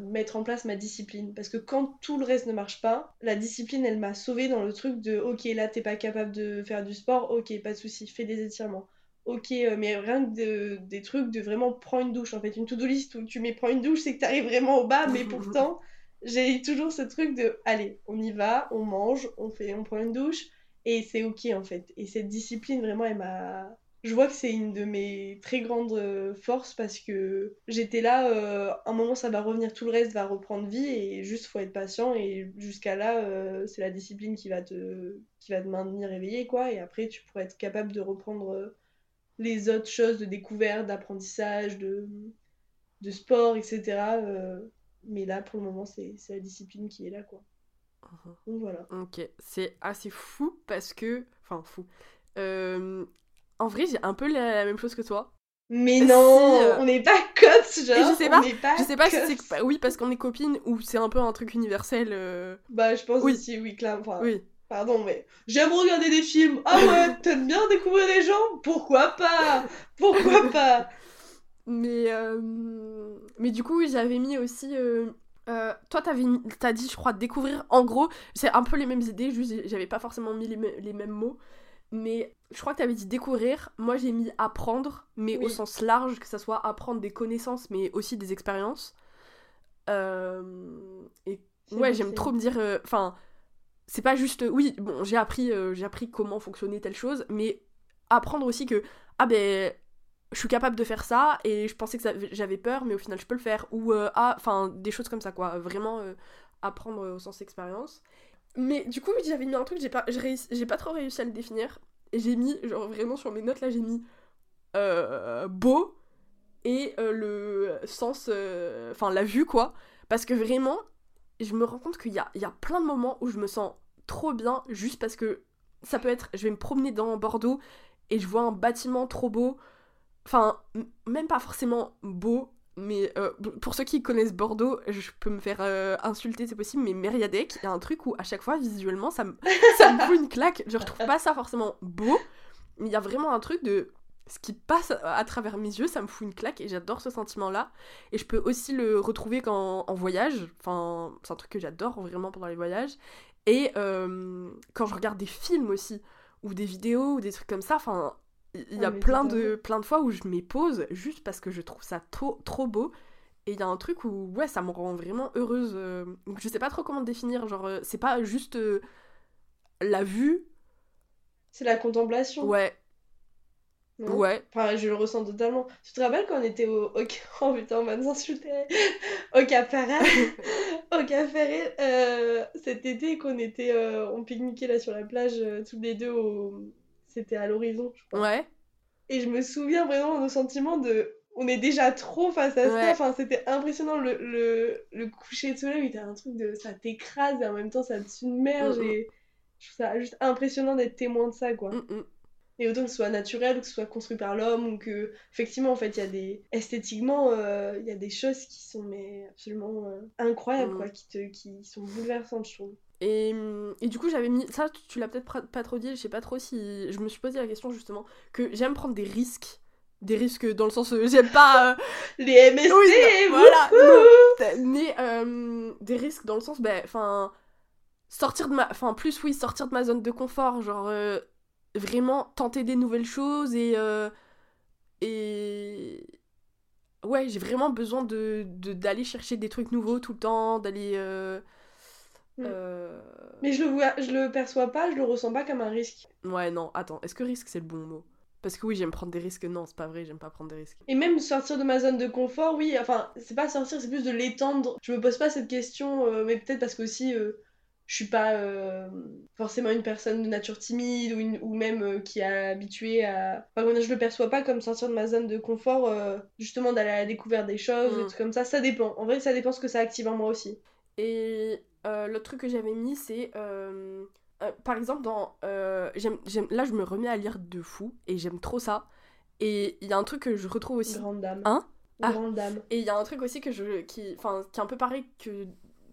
mettre en place ma discipline. Parce que quand tout le reste ne marche pas, la discipline, elle m'a sauvée dans le truc de ok, là, t'es pas capable de faire du sport, ok, pas de souci, fais des étirements. Ok, euh, mais rien que des trucs de vraiment prendre une douche. En fait, une to-do list où tu mets prends une douche, c'est que t'arrives vraiment au bas, mais [LAUGHS] pourtant, j'ai toujours ce truc de allez, on y va, on mange, on fait, on prend une douche et c'est ok en fait. Et cette discipline, vraiment, elle m'a. Je vois que c'est une de mes très grandes euh, forces parce que j'étais là, euh, un moment ça va revenir, tout le reste va reprendre vie et juste faut être patient et jusqu'à là, euh, c'est la discipline qui va, te, qui va te maintenir éveillé quoi. Et après, tu pourrais être capable de reprendre les autres choses de découverte, d'apprentissage, de, de sport, etc. mais là, pour le moment, c'est la discipline qui est là quoi. Donc voilà. Ok, c'est assez fou parce que. Enfin, fou. Euh, en vrai, j'ai un peu la, même chose que toi. Mais non, euh, on n'est pas cops, genre. je sais pas, je sais pas si c'est oui parce qu'on est copines ou c'est un peu un truc universel. Euh. Bah, je pense aussi, oui, clairement. oui. Pardon, mais j'aime regarder des films. Ah ouais, [LAUGHS] t'aimes bien découvrir des gens? Pourquoi pas? Pourquoi [LAUGHS] pas? Mais, mais du coup, j'avais mis aussi. Euh, toi, t'as dit, je crois, découvrir. En gros, c'est un peu les mêmes idées, juste j'avais pas forcément mis les, mê- les mêmes mots. Mais je crois que t'avais dit découvrir. Moi, j'ai mis apprendre, mais au sens large, que ça soit apprendre des connaissances, mais aussi des expériences. Euh, et ouais, j'aime trop me dire. euh, Enfin, c'est pas juste. Oui, bon, j'ai appris, euh, j'ai appris comment fonctionnait telle chose, mais apprendre aussi que. Ah ben. Je suis capable de faire ça et je pensais que j'avais peur, mais au final je peux le faire. Ou euh, ah, enfin des choses comme ça quoi. Vraiment euh, apprendre au sens expérience. Mais du coup j'avais mis un truc, j'ai pas, j'ai pas trop réussi à le définir. J'ai mis, genre vraiment sur mes notes là, j'ai mis euh, beau et euh, le sens, euh, enfin la vue quoi. Parce que vraiment, je me rends compte qu'il y a, y a plein de moments où je me sens trop bien juste parce que ça peut être, je vais me promener dans Bordeaux et je vois un bâtiment trop beau. Enfin, même pas forcément beau, mais euh, pour ceux qui connaissent Bordeaux, je peux me faire euh, insulter, c'est possible, mais Mériadec, il y a un truc où à chaque fois, visuellement, ça me, [LAUGHS] ça me fout une claque. Je retrouve pas ça forcément beau, mais il y a vraiment un truc de ce qui passe à à travers mes yeux, ça me fout une claque et j'adore ce sentiment-là. Et je peux aussi le retrouver quand en voyage, enfin, c'est un truc que j'adore vraiment pendant les voyages. Et euh, quand je regarde des films aussi, ou des vidéos, ou des trucs comme ça, enfin, il y a plein de, plein de fois où je m'y pose juste parce que je trouve ça trop, trop beau. Et il y a un truc où, ouais, ça me rend vraiment heureuse. euh, donc je sais pas trop comment définir, genre, euh, c'est pas juste euh, la vue, C'est la contemplation. ouais, non ouais, Enfin, je le ressens totalement. Tu te rappelles quand on était au... au... [LAUGHS] Oh putain, on va nous insulter. [LAUGHS] Au Cap Ferret. [LAUGHS] Au Cap Ferret, euh, cet été, qu'on était... euh, on pique-niquait là sur la plage, tous les deux au... C'était à l'horizon, je crois. ouais, Et je me souviens vraiment de nos sentiments de... On est déjà trop face à ça. Enfin, c'était impressionnant le, le, le coucher de soleil. T'as un truc de... Ça t'écrase et en même temps ça te submerge. Mm, mm. Et je trouve ça juste impressionnant d'être témoin de ça, quoi. mm. Et autant que ce soit naturel que ce soit construit par l'homme ou que, effectivement, en fait, il y a des. Esthétiquement, euh, il y a des choses qui sont mais absolument euh, incroyables, Mm. quoi, qui, te... qui sont bouleversantes, je trouve. Et, et du coup, j'avais mis. Ça, tu, l'as peut-être pas trop dit, je sais pas trop si. Je me suis posé la question justement que j'aime prendre des risques. Des risques dans le sens. euh, j'aime pas. euh, [LAUGHS] Les MST, Oui, voilà, non. mais euh, des risques dans le sens. Ben, enfin. sortir de ma. Enfin, plus oui, sortir de ma zone de confort. Genre. euh, vraiment tenter des nouvelles choses et. euh, et. Ouais, j'ai vraiment besoin de de- d'aller chercher des trucs nouveaux tout le temps, d'aller. Mm. euh, Mais je le, vois... je le perçois pas, je le ressens pas comme un risque. Ouais, non, attends, est-ce que risque c'est le bon mot? Parce que oui, j'aime prendre des risques, non, c'est pas vrai, j'aime pas prendre des risques. Et même sortir de ma zone de confort, oui, enfin, c'est pas sortir, c'est plus de l'étendre. Je me pose pas cette question, euh, mais peut-être parce qu'aussi, euh, je suis pas euh, forcément une personne de nature timide ou, une- ou même euh, qui est habituée à. Enfin, je le perçois pas comme sortir de ma zone de confort, euh, justement d'aller à la découverte des choses, Mm. des trucs comme ça. Ça dépend. En vrai, ça dépend ce que ça active en moi aussi. Et euh, l'autre truc que j'avais mis, c'est. euh, euh, par exemple, dans. euh, j'aime, j'aime- là, je me remets à lire de fou, et j'aime trop ça. Et il y a un truc que je retrouve aussi. Grande dame. Hein? Ah. Grande dame. Et il y a un truc aussi que je, qui, qui est un peu pareil que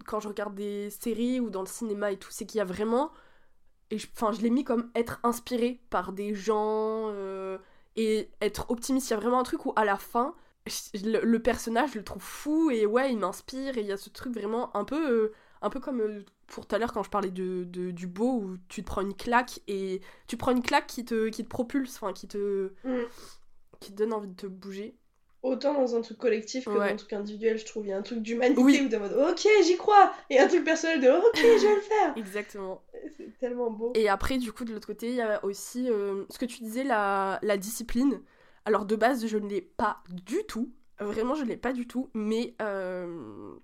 quand je regarde des séries ou dans le cinéma et tout, c'est qu'il y a vraiment, et je, enfin, je l'ai mis comme être inspiré par des gens et être optimiste. Il y a vraiment un truc où à la fin, le, le personnage, je le trouve fou et ouais, il m'inspire et il y a ce truc vraiment un peu, euh, un peu comme euh, pour tout à l'heure quand je parlais de, de- du beau où tu te prends une claque et tu prends une claque qui te, qui te propulse, enfin, qui te, Mm. qui te donne envie de te bouger. Autant dans un truc collectif que Ouais. dans un truc individuel, je trouve. Il y a un truc d'humanité Oui. t'es en mode ok, j'y crois, et un truc personnel de ok, je vais le faire. Exactement. C'est tellement beau. Et après, du coup, de l'autre côté, il y a aussi euh, ce que tu disais, la, la discipline. Alors, de base, je ne l'ai pas du tout. Vraiment, je ne l'ai pas du tout. Mais euh,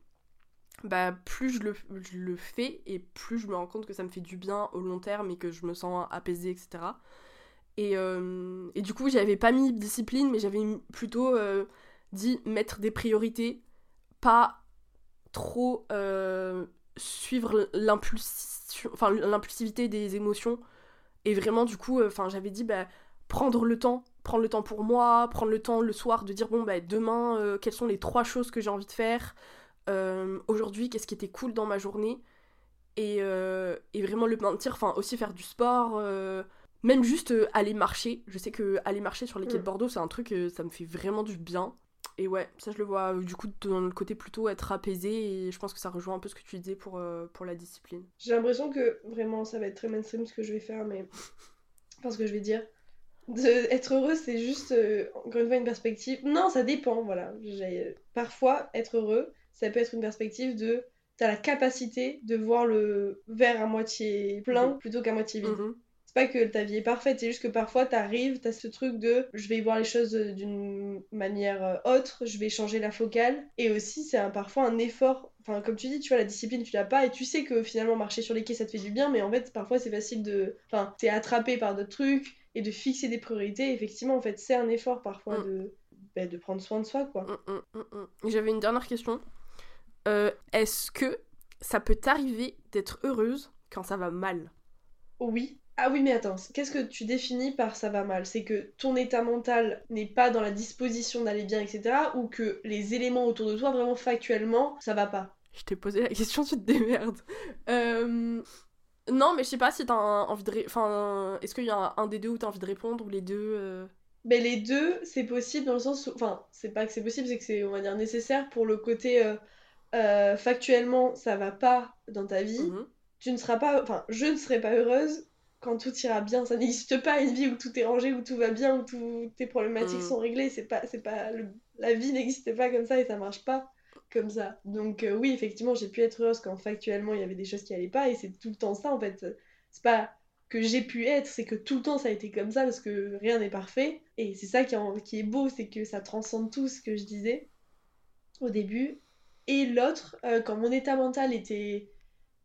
bah, plus je le, le fais et plus je me rends compte que ça me fait du bien au long terme et que je me sens apaisée, etc. Et, euh, et du coup, j'avais pas mis discipline, mais j'avais plutôt euh, dit mettre des priorités, pas trop euh, suivre l'impulsivité des émotions. Et vraiment, du coup, enfin, j'avais dit bah, prendre le temps, prendre le temps pour moi, prendre le temps le soir de dire bon bah demain, quelles sont les trois choses que j'ai envie de faire. Euh, Aujourd'hui, qu'est-ce qui était cool dans ma journée. et, et vraiment le maintenir, enfin aussi faire du sport, même juste aller marcher. Je sais que aller marcher sur les quais de mm. Bordeaux, c'est un truc, ça me fait vraiment du bien. Et ouais, ça je le vois du coup dans le côté plutôt être apaisé et je pense que ça rejoint un peu ce que tu disais pour, pour la discipline. J'ai l'impression que vraiment ça va être très mainstream ce que je vais faire, mais. Enfin, ce que je vais dire être heureux, c'est juste, euh, encore une fois, une perspective. Non, ça dépend, voilà. Parfois, être heureux, ça peut être une perspective de. T'as la capacité de voir le verre à moitié plein mhm. plutôt qu'à moitié vide. Mhm. C'est pas que ta vie est parfaite, c'est juste que parfois t'arrives, t'as ce truc de je vais voir les choses d'une manière euh, autre, je vais changer la focale. Et aussi, c'est parfois un effort. Enfin, comme tu dis, tu vois, la discipline, tu l'as pas et tu sais que finalement marcher sur les quais ça te fait du bien, mais en fait, parfois c'est facile de. Enfin, t'es attrapé par d'autres trucs et de fixer des priorités. Effectivement, en fait, c'est un effort parfois mm. de, bah, de prendre soin de soi, quoi. Mm, mm, J'avais une dernière question. Euh, est-ce que ça peut t'arriver d'être heureuse quand ça va mal? Oui. Ah oui, mais attends, qu'est-ce que tu définis par ça va mal? C'est que ton état mental n'est pas dans la disposition d'aller bien, etc. Ou que les éléments autour de toi, vraiment factuellement, ça va pas? Je t'ai posé la [LAUGHS] question, tu te démerdes. Euh, non, mais je sais pas si t'as envie de. Enfin, est-ce qu'il y a un, des deux où t'as envie de répondre ou les deux euh? Mais les deux, c'est possible dans le sens où. Enfin, c'est pas que c'est possible, c'est que c'est, on va dire, nécessaire pour le côté. Euh, euh, factuellement, ça va pas dans ta vie. Mmh tu ne seras pas. Enfin, je ne serai pas heureuse quand tout ira bien. Ça n'existe pas une vie où tout est rangé, où tout va bien, où toutes tes problématiques mmh. sont réglées. C'est pas. C'est pas La vie n'existe pas comme ça et ça marche pas comme ça. Donc euh, oui, effectivement, j'ai pu être heureuse quand factuellement il y avait des choses qui allaient pas et c'est tout le temps ça en fait. C'est pas que j'ai pu être, c'est que tout le temps ça a été comme ça parce que rien n'est parfait et c'est ça qui, qui est beau, c'est que ça transcende tout ce que je disais au début. Et l'autre, euh, quand mon état mental était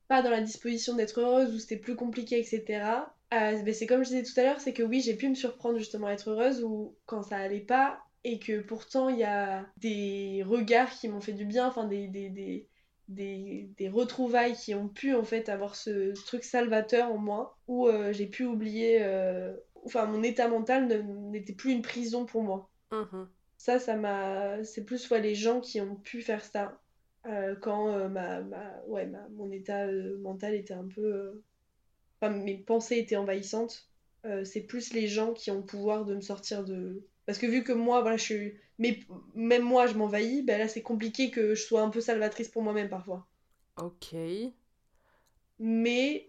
pas dans la disposition d'être heureuse ou c'était plus compliqué, etc. Euh, ben, c'est comme je disais tout à l'heure, c'est que oui, j'ai pu me surprendre justement à être heureuse ou quand ça allait pas, et que pourtant il y a des regards qui m'ont fait du bien, enfin des, des, des, des, des retrouvailles qui ont pu en fait avoir ce truc salvateur en moi, où euh, j'ai pu oublier, euh, enfin mon état mental n'était plus une prison pour moi. Mmh ça, ça m'a, c'est plus soit les gens qui ont pu faire ça. Euh, quand ma, ma, ouais, ma, mon état mental était un peu. Enfin, mes pensées étaient envahissantes. c'est plus les gens qui ont le pouvoir de me sortir de, parce que vu que moi, voilà, je suis. Mais même moi, je m'envahis, ben là, c'est compliqué que je sois un peu salvatrice pour moi-même parfois. Ok. Mais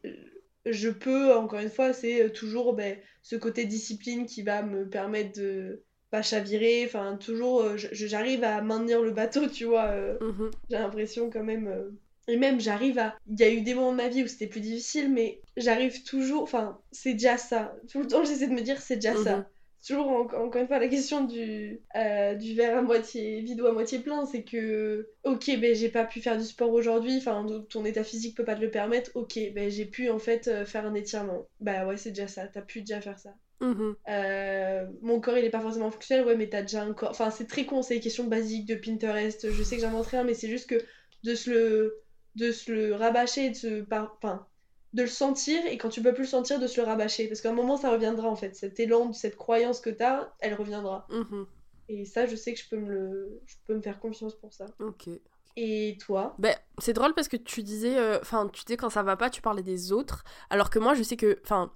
je peux, encore une fois, c'est toujours ben, ce côté discipline qui va me permettre de pas chavirer. Enfin, toujours, euh, j'arrive à maintenir le bateau, tu vois. Euh, mhm. J'ai l'impression quand même. Euh, et même, j'arrive à. Il y a eu des moments de ma vie où c'était plus difficile, mais j'arrive toujours. Enfin, c'est déjà ça. Tout le temps, [LAUGHS] j'essaie de me dire, c'est déjà ça. Mhm toujours encore une fois la question du, euh, du verre à moitié vide ou à moitié plein, c'est que ok ben j'ai pas pu faire du sport aujourd'hui, enfin ton état physique peut pas te le permettre, ok ben j'ai pu en fait faire un étirement. Bah ouais c'est déjà ça, t'as pu déjà faire ça. Mm-hmm. Euh, mon corps il est pas forcément fonctionnel, ouais mais t'as déjà un corps. Enfin c'est très con, c'est des questions basiques de Pinterest, je sais que j'invente rien mais c'est juste que de se le de se le rabâcher, de se... Enfin, de le sentir et quand tu peux plus le sentir, de se le rabâcher. Parce qu'à un moment, ça reviendra en fait. Cet élan, cette croyance que tu as, elle reviendra. Mhm. Et ça, je sais que je peux me, le... je peux me faire confiance pour ça. Ok. Et toi? Ben, C'est drôle parce que tu disais, euh, enfin, tu disais quand ça va pas, tu parlais des autres. Alors que moi, je sais que, enfin,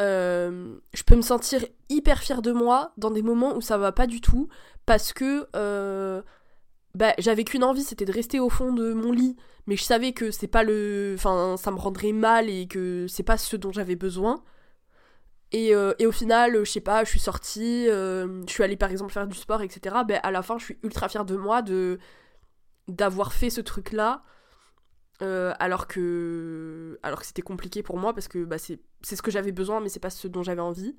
euh, je peux me sentir hyper fière de moi dans des moments où ça va pas du tout. Parce que euh, bah, j'avais qu'une envie, c'était de rester au fond de mon lit, mais je savais que c'est pas le. Enfin, ça me rendrait mal et que c'est pas ce dont j'avais besoin. Et, euh, et, au final, je sais pas, je suis sortie, euh, je suis allée par exemple faire du sport, etc. Ben, à la fin, je suis ultra fière de moi de d'avoir fait ce truc-là, euh, alors que alors que c'était compliqué pour moi parce que bah, c'est ce que j'avais besoin, mais c'est pas ce dont j'avais envie.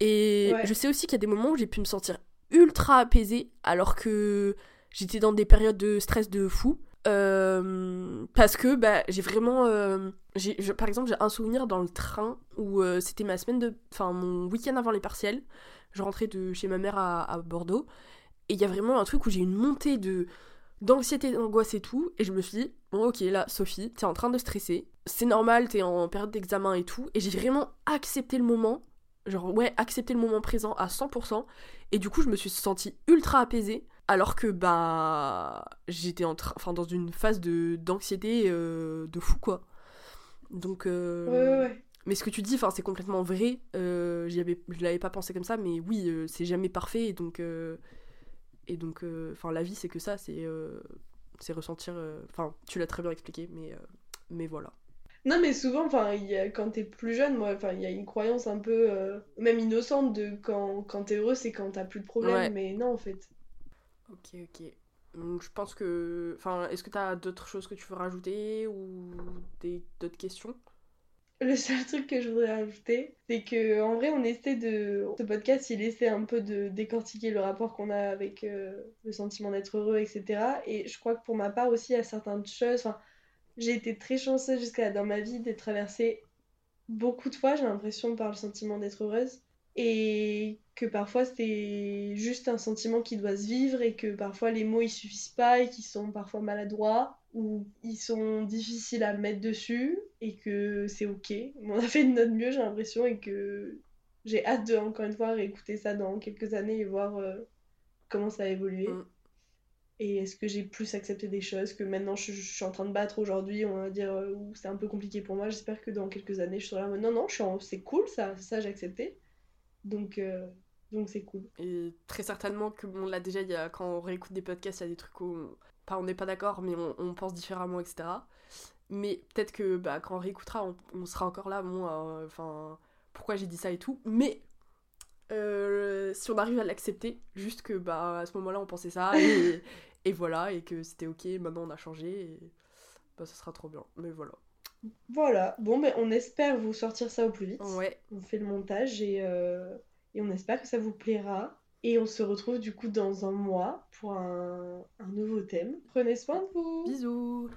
Et je sais aussi qu'il y a des moments où j'ai pu me sentir ultra apaisée, alors que j'étais dans des périodes de stress de fou. Euh, parce que bah, j'ai vraiment. Euh, par exemple, j'ai un souvenir dans le train où c'était ma semaine de. Enfin, mon week-end avant les partiels. Je rentrais de chez ma mère à, Bordeaux. Et il y a vraiment un truc où j'ai une montée de d'anxiété, d'angoisse et tout. Et je me suis dit, bon, ok, là, Sophie, t'es en train de stresser. C'est normal, t'es en période d'examen et tout. Et j'ai vraiment accepté le moment. Genre, ouais, accepté le moment présent à 100%. Et du coup, je me suis sentie ultra apaisée alors que bah j'étais en enfin dans une phase de d'anxiété euh, de fou quoi Donc, euh, Ouais, ouais, ouais. mais ce que tu dis, c'est complètement vrai. Euh, j'y avais, je l'avais pas pensé comme ça, mais oui, euh, c'est jamais parfait. Donc, et donc, euh, enfin, la vie, c'est que ça, c'est, euh, c'est ressentir. euh, Enfin, tu l'as très bien expliqué, mais, mais voilà. Non, mais souvent, enfin, quand t'es plus jeune, moi, enfin, il y a une croyance un peu, euh, même innocente, de quand, quand t'es heureux, c'est quand t'as plus de problèmes. Ouais. Mais non, en fait. Ok, ok. Donc, je pense que, enfin, est-ce que t'as d'autres choses que tu veux rajouter ou des d'autres questions? Le seul [LAUGHS] truc que je voudrais rajouter, c'est que en vrai, on essaie de. Ce podcast, il essaie un peu de décortiquer le rapport qu'on a avec euh, le sentiment d'être heureux, etc. Et je crois que pour ma part aussi, il y a certaines choses. J'ai été très chanceuse jusqu'à dans ma vie d'être traversée beaucoup de fois, j'ai l'impression, par le sentiment d'être heureuse. Et que parfois, c'est juste un sentiment qui doit se vivre et que parfois les mots ils suffisent pas et qu'ils sont parfois maladroits ou ils sont difficiles à mettre dessus et que c'est ok. On a fait de notre mieux, j'ai l'impression, et que j'ai hâte de, encore une fois, réécouter ça dans quelques années et voir euh, comment ça a évolué. Mm. Et est-ce que j'ai plus accepté des choses que maintenant je, je suis en train de battre aujourd'hui, on va dire, euh, où c'est un peu compliqué pour moi. J'espère que dans quelques années, je serai là non, non, c'est cool, ça, ça j'ai accepté. Donc, euh, donc c'est cool. Et très certainement que on l'a déjà, il y a, quand on réécoute des podcasts, il y a des trucs où pas, on n'est pas d'accord, mais on, on pense différemment, etc. Mais peut-être que bah, quand on réécoutera, on, on sera encore là, bon, euh, enfin, pourquoi j'ai dit ça et tout. Mais euh, si on arrive à l'accepter, juste que bah, à ce moment-là, on pensait ça, et, et voilà, et que c'était ok, maintenant on a changé, et bah, ça sera trop bien. Mais voilà. Voilà, bon, ben on espère vous sortir ça au plus vite. Ouais, On fait le montage et, euh, et on espère que ça vous plaira. Et on se retrouve du coup dans un mois pour un, nouveau thème. Prenez soin de vous. bisous